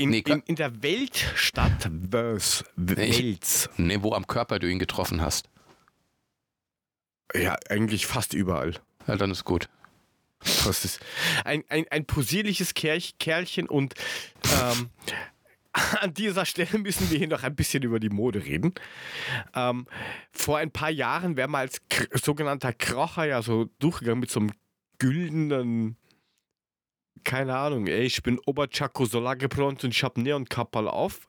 in, Nee, in, in der Weltstadt Wels. Wels. Ne, wo am Körper du ihn getroffen hast. Ja, eigentlich fast überall. Ja, dann ist gut. Das ist ein, ein, ein posierliches Kerch, Kerlchen und ähm, <laughs> an dieser Stelle müssen wir hier noch ein bisschen über die Mode reden. Ähm, vor ein paar Jahren wäre man als sogenannter Krocher ja so durchgegangen mit so einem güldenen, keine Ahnung, ey, ich bin Oberchaco Solargebront und ich habe Neonkapperl auf.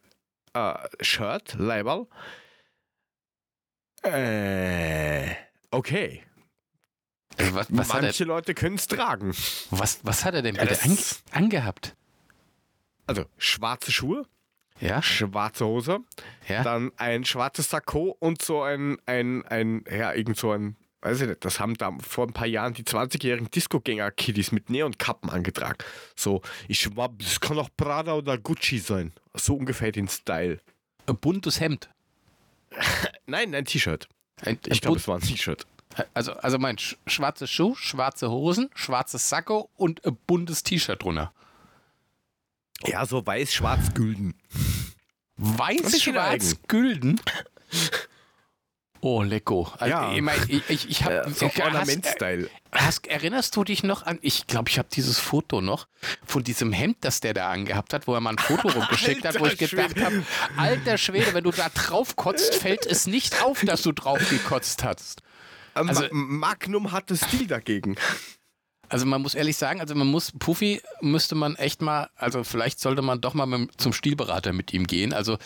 Äh, Shirt, Label. Äh, okay. Also was, was, Manche er, Leute können es tragen. was, was hat er denn bitte an, angehabt? Also schwarze Schuhe, Ja, schwarze Hose, ja. dann ein schwarzes Sakko und so ein, ein, ein, ja, irgend so ein, weiß ich nicht, das haben da vor ein paar Jahren die 20-jährigen Disco-Gänger-Kiddies mit Neonkappen angetragen. So, ich war, das kann auch Prada oder Gucci sein. So ungefähr den Style. Ein buntes Hemd. <laughs> Nein, ein T-Shirt. Ich glaube, es war ein T-Shirt. also, also mein sch schwarze Schuh, schwarze Hosen, schwarzes Sakko und ein buntes T-Shirt drunter. Ja, so weiß, schwarz, <laughs> Oh, lecko. Also, Ja. ich, mein, ich, ich, ich hab, Äh, so hast, Ornament-Style. hast, erinnerst du dich noch an, ich glaube, ich habe dieses Foto noch von diesem Hemd, das der da angehabt hat, wo er mal ein Foto <laughs> rumgeschickt hat, wo ich gedacht habe, alter Schwede, wenn du da drauf kotzt, fällt es nicht auf, dass du drauf gekotzt hast. Ähm, Also- Ma- Magnum hatte Stil dagegen. Also man muss ehrlich sagen, also man muss, Puffy müsste man echt mal, also vielleicht sollte man doch mal mit, zum Stilberater mit ihm gehen. Also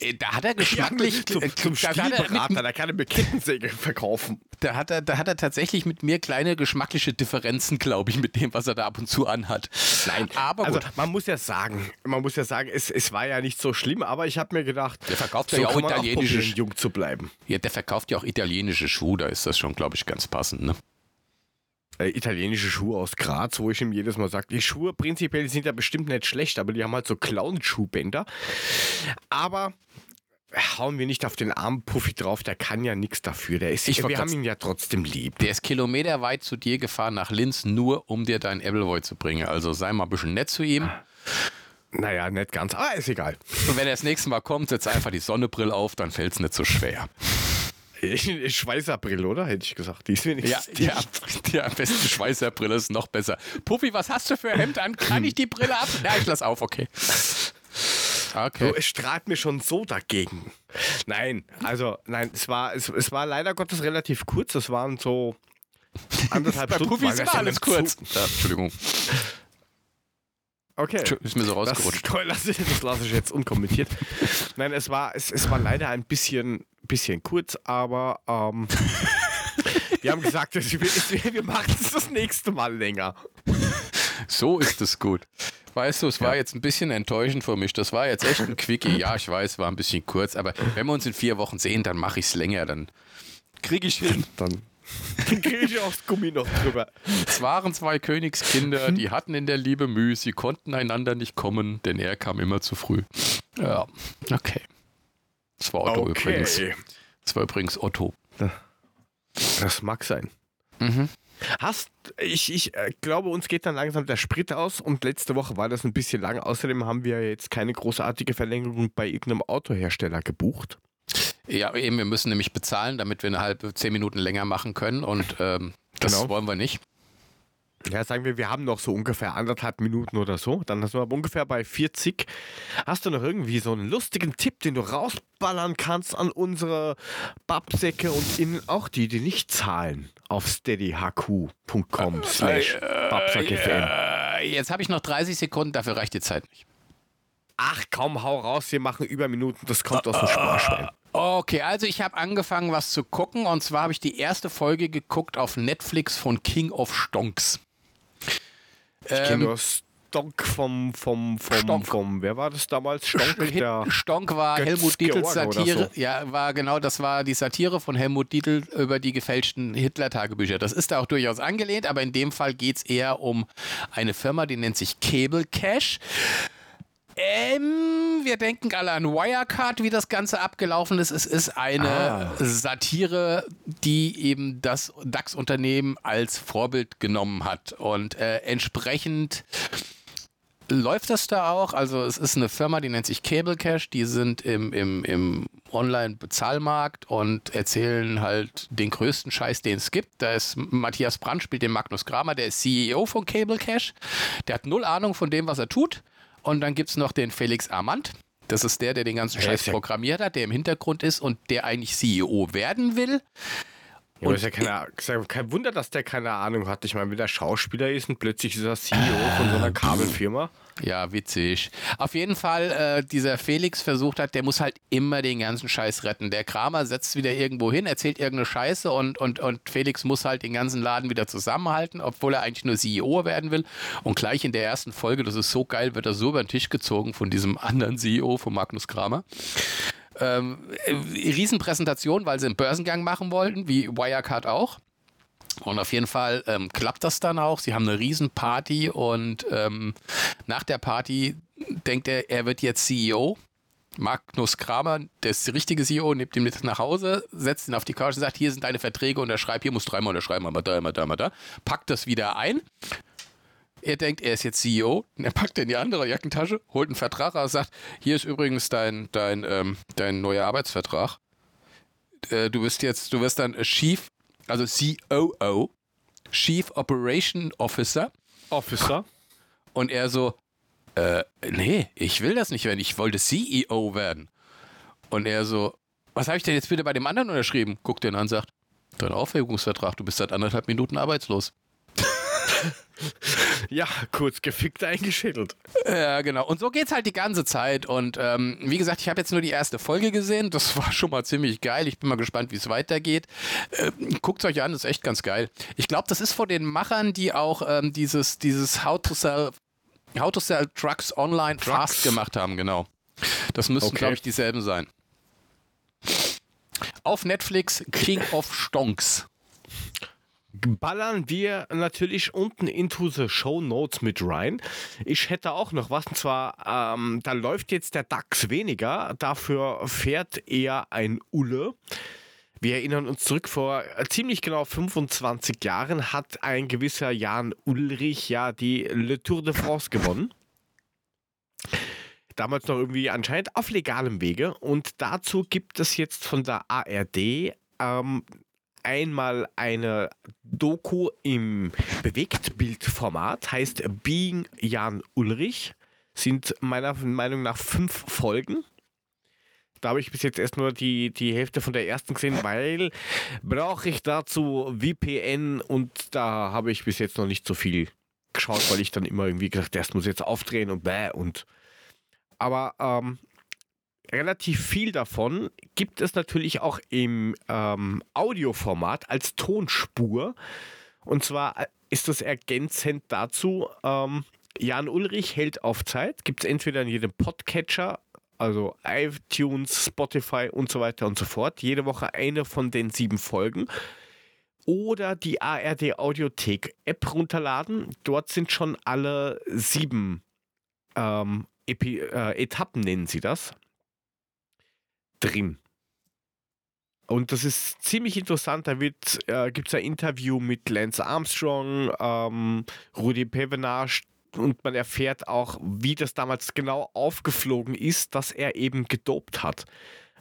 äh, da hat er geschmacklich, <laughs> zum, äh, zum da, er Stilberater, mit, der kann eine Kettensäge verkaufen. da, hat er, da hat er tatsächlich mit mir kleine geschmackliche Differenzen, glaube ich, mit dem, was er da ab und zu anhat. Nein, aber also gut. man muss ja sagen, man muss ja sagen, es, es war ja nicht so schlimm, aber ich habe mir gedacht, Der verkauft so ja auch italienische probieren, jung zu bleiben. Ja, der verkauft ja auch italienische Schuhe, da ist das schon, glaube ich, ganz passend. Ne? Äh, italienische Schuhe aus Graz, wo ich ihm jedes Mal sage, die Schuhe prinzipiell sind ja bestimmt nicht schlecht, aber die haben halt so Clown-Schuhbänder. Aber hauen wir nicht auf den armen Puffy drauf, der kann ja nichts dafür. Der ist, Ich wir haben ihn ja trotzdem lieb. Der ist kilometerweit zu dir gefahren nach Linz, nur um dir dein Appleboy zu bringen. Also sei mal ein bisschen nett zu ihm. Naja, nicht ganz, aber ist egal. Und wenn er das nächste Mal kommt, setzt einfach die Sonnebrille auf, dann fällt es nicht so schwer. <laughs> Schweißabrille, oder? Hätte ich gesagt. Die ist wenigstens ja, die am besten Schweißerbrille ist noch besser. Puffy, was hast du für ein Hemd an? Kann ich die Brille ab? Ja, ich lass auf, okay. Okay. So, es strahlt mir schon so dagegen. Nein, also, nein, es war, es, es war leider Gottes relativ kurz. Es waren so anderthalb Bei Stunden. Ist wir immer sind alles kurz. Ja, Entschuldigung. Okay. Ist mir so Das, rausgerutscht. <laughs> lasse ich- das lasse ich jetzt unkommentiert. <laughs> Nein, es war, es, es war leider ein bisschen, bisschen kurz, aber ähm, <laughs> wir haben gesagt, es- wir, wir machen es das nächste Mal länger. So ist es gut. Weißt du, es war jetzt ein bisschen enttäuschend für mich. Das war jetzt echt ein Quickie. Ja, ich weiß, war ein bisschen kurz, aber wenn wir uns in vier Wochen sehen, dann mache ich es länger. Dann kriege ich hin. Dann, <laughs> dann kriege ich das Gummi noch drüber. Es waren zwei Königskinder, die hatten in der Liebe Mühe, sie konnten einander nicht kommen, denn er kam immer zu früh. Ja, okay. Das war Otto übrigens. Das war übrigens Otto. Das mag sein. Mhm. Hast, ich, ich äh, glaube, uns geht dann langsam der Sprit aus und letzte Woche war das ein bisschen lang. Außerdem haben wir jetzt keine großartige Verlängerung bei irgendeinem Autohersteller gebucht. Ja, eben, wir müssen nämlich bezahlen, damit wir eine halbe, zehn Minuten länger machen können und ähm, das Genau. wollen wir nicht. Ja, sagen wir, wir haben noch so ungefähr anderthalb Minuten oder so. Dann sind wir aber ungefähr bei 40. Hast du noch irgendwie so einen lustigen Tipp, den du rausballern kannst an unsere Babsäcke und ihnen auch die, die nicht zahlen? Auf steadyhq.com slash babsackfm. Äh, jetzt habe ich noch 30 Sekunden, dafür reicht die Zeit nicht. Ach komm, hau raus, wir machen Überminuten, das kommt aus dem Sparschwein. Okay, also ich habe angefangen, was zu gucken. Und zwar habe ich die erste Folge geguckt auf Netflix von King of Stonks. Ich kenne nur Stonk vom, vom, vom, Stonk. vom, wer war das damals? Stonk, der... Stonk war Götz Helmut Dietls Satire. so. Ja, war genau, das war die Satire von Helmut Dietl über die gefälschten Hitler-Tagebücher. Das ist da auch durchaus angelehnt, aber in dem Fall geht es eher um eine Firma, die nennt sich Cable Cash. Ähm, wir denken alle an Wirecard, wie das Ganze abgelaufen ist. Es ist eine Ah. Satire, die eben das DAX-Unternehmen als Vorbild genommen hat. Und äh, entsprechend läuft das da auch. Also es ist eine Firma, die nennt sich Cable Cash. Die sind im, im, im Online-Bezahlmarkt und erzählen halt den größten Scheiß, den es gibt. Da ist Matthias Brandt, spielt den Magnus Kramer, der ist CEO von Cable Cash. Der hat null Ahnung von dem, was er tut. Und dann gibt es noch den Felix Armand. Das ist der, der den ganzen Scheiß programmiert hat, der im Hintergrund ist und der eigentlich CEO werden will. Ja, ist ja, keine, ist ja kein Wunder, dass der keine Ahnung hat. Ich meine, wenn der Schauspieler ist und plötzlich ist er CEO von Ah, so einer Kabelfirma. Ja, witzig. Auf jeden Fall, äh, dieser Felix versucht hat, der muss halt immer den ganzen Scheiß retten. Der Kramer setzt wieder irgendwo hin, erzählt irgendeine Scheiße und, und, und Felix muss halt den ganzen Laden wieder zusammenhalten, obwohl er eigentlich nur CEO werden will. Und gleich in der ersten Folge, das ist so geil, wird er so über den Tisch gezogen von diesem anderen CEO, von Magnus Kramer. Ähm, äh, Riesenpräsentation, weil sie einen Börsengang machen wollten, wie Wirecard auch. Und auf jeden Fall ähm, klappt das dann auch. Sie haben eine Riesenparty und ähm, nach der Party denkt er, er wird jetzt CEO. Magnus Kramer, der ist der richtige CEO, nimmt ihn mit nach Hause, setzt ihn auf die Couch und sagt, hier sind deine Verträge, unterschreib, hier musst du dreimal unterschreiben, einmal da, einmal da, einmal da. Packt das wieder ein. Er denkt, er ist jetzt CEO. Er packt in die andere Jackentasche, holt einen Vertrag raus, sagt, hier ist übrigens dein, dein, ähm, dein neuer Arbeitsvertrag. Äh, du bist jetzt, du wirst dann Chief, also COO, Chief Operation Officer. Officer. Und er so, äh, nee, ich will das nicht werden, ich wollte CEO werden. Und er so, was habe ich denn jetzt bitte bei dem anderen unterschrieben? Guckt den an und sagt, dein Aufhebungsvertrag, du bist seit anderthalb Minuten arbeitslos. <laughs> Ja, kurz gefickt eingeschädelt. Ja, genau. Und so geht's halt die ganze Zeit. Und ähm, wie gesagt, ich habe jetzt nur die erste Folge gesehen. Das <laughs> war schon mal ziemlich geil. Ich bin mal gespannt, wie es weitergeht. Ähm, Guckt euch an, das ist echt ganz geil. Ich glaube, das ist von den Machern, die auch ähm, dieses, dieses How to Sell, How to Sell Drugs Online Fast gemacht haben, genau. Das müssten, Okay. glaube ich, dieselben sein. Auf Netflix King of Stonks. Ballern wir natürlich unten into the Show Notes mit rein. Ich hätte auch noch was, und zwar, ähm, da läuft jetzt der DAX weniger, dafür fährt eher ein Ulle. Wir erinnern uns zurück, vor äh, ziemlich genau 25 Jahren hat ein gewisser Jan Ulrich ja die Le Tour de France gewonnen. Damals noch irgendwie anscheinend auf legalem Wege. Und dazu gibt es jetzt von der ARD ähm, einmal eine Doku im Bewegtbildformat, heißt Being Jan Ulrich. Sind meiner Meinung nach fünf Folgen. Da habe ich bis jetzt erst nur die, die Hälfte von der ersten gesehen, weil brauche ich dazu VPN und da habe ich bis jetzt noch nicht so viel geschaut, weil ich dann immer irgendwie gedacht, erst muss jetzt aufdrehen und bäh und aber ähm, relativ viel davon gibt es natürlich auch im ähm, Audioformat als Tonspur. Und zwar äh, ist das ergänzend dazu, ähm, Jan Ulrich hält auf Zeit, gibt es entweder in jedem Podcatcher, also iTunes, Spotify und so weiter und so fort, jede Woche eine von den sieben Folgen. Oder die ARD Audiothek App runterladen. Dort sind schon alle sieben ähm, Epi äh, Etappen, nennen sie das, drin. Und das ist ziemlich interessant. Da äh, gibt es ein Interview mit Lance Armstrong, ähm, Rudi Pevenage und man erfährt auch, wie das damals genau aufgeflogen ist, dass er eben gedopt hat.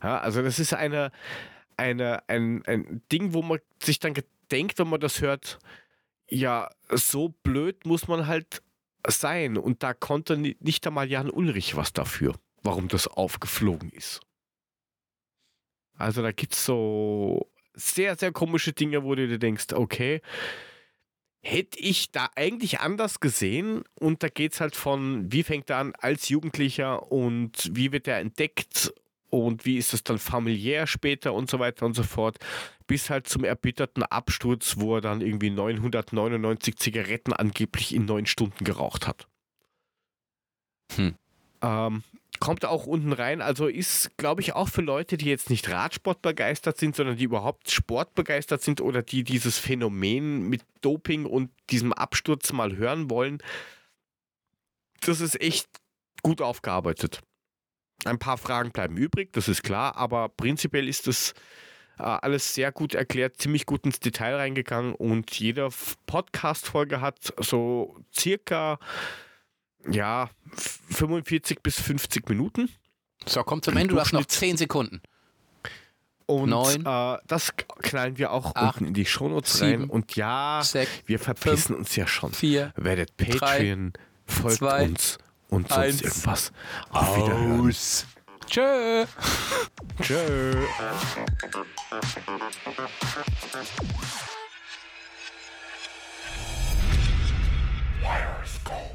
Ja, also das ist eine, eine, ein, ein Ding, wo man sich dann denkt, wenn man das hört, ja, so blöd muss man halt sein. Und da konnte ni- nicht einmal Jan Ulrich was dafür, warum das aufgeflogen ist. Also da gibt es so sehr, sehr komische Dinge, wo du dir denkst, okay, hätte ich da eigentlich anders gesehen und da geht es halt von, wie fängt er an als Jugendlicher und wie wird er entdeckt und wie ist es dann familiär später und so weiter und so fort, bis halt zum erbitterten Absturz, wo er dann irgendwie 999 Zigaretten angeblich in neun Stunden geraucht hat. Hm. Ähm, kommt auch unten rein, also ist, glaube ich, auch für Leute, die jetzt nicht Radsport begeistert sind, sondern die überhaupt Sport begeistert sind oder die dieses Phänomen mit Doping und diesem Absturz mal hören wollen, das ist echt gut aufgearbeitet. Ein paar Fragen bleiben übrig, das ist klar, aber prinzipiell ist das äh, alles sehr gut erklärt, ziemlich gut ins Detail reingegangen und jede Podcast-Folge hat so circa ja, 45 bis 50 Minuten. So, komm zum Ende, du hast noch 10 Sekunden. Und äh, das knallen wir auch acht, unten in die Shownotes rein. Und ja, sechs, wir verpissen fünf, uns ja schon. Vier, Werdet Patreon, drei, folgt zwei, uns und sonst eins, irgendwas. Auf Wiederhören. Aus. Tschö. <laughs> Tschö. Wires Gold.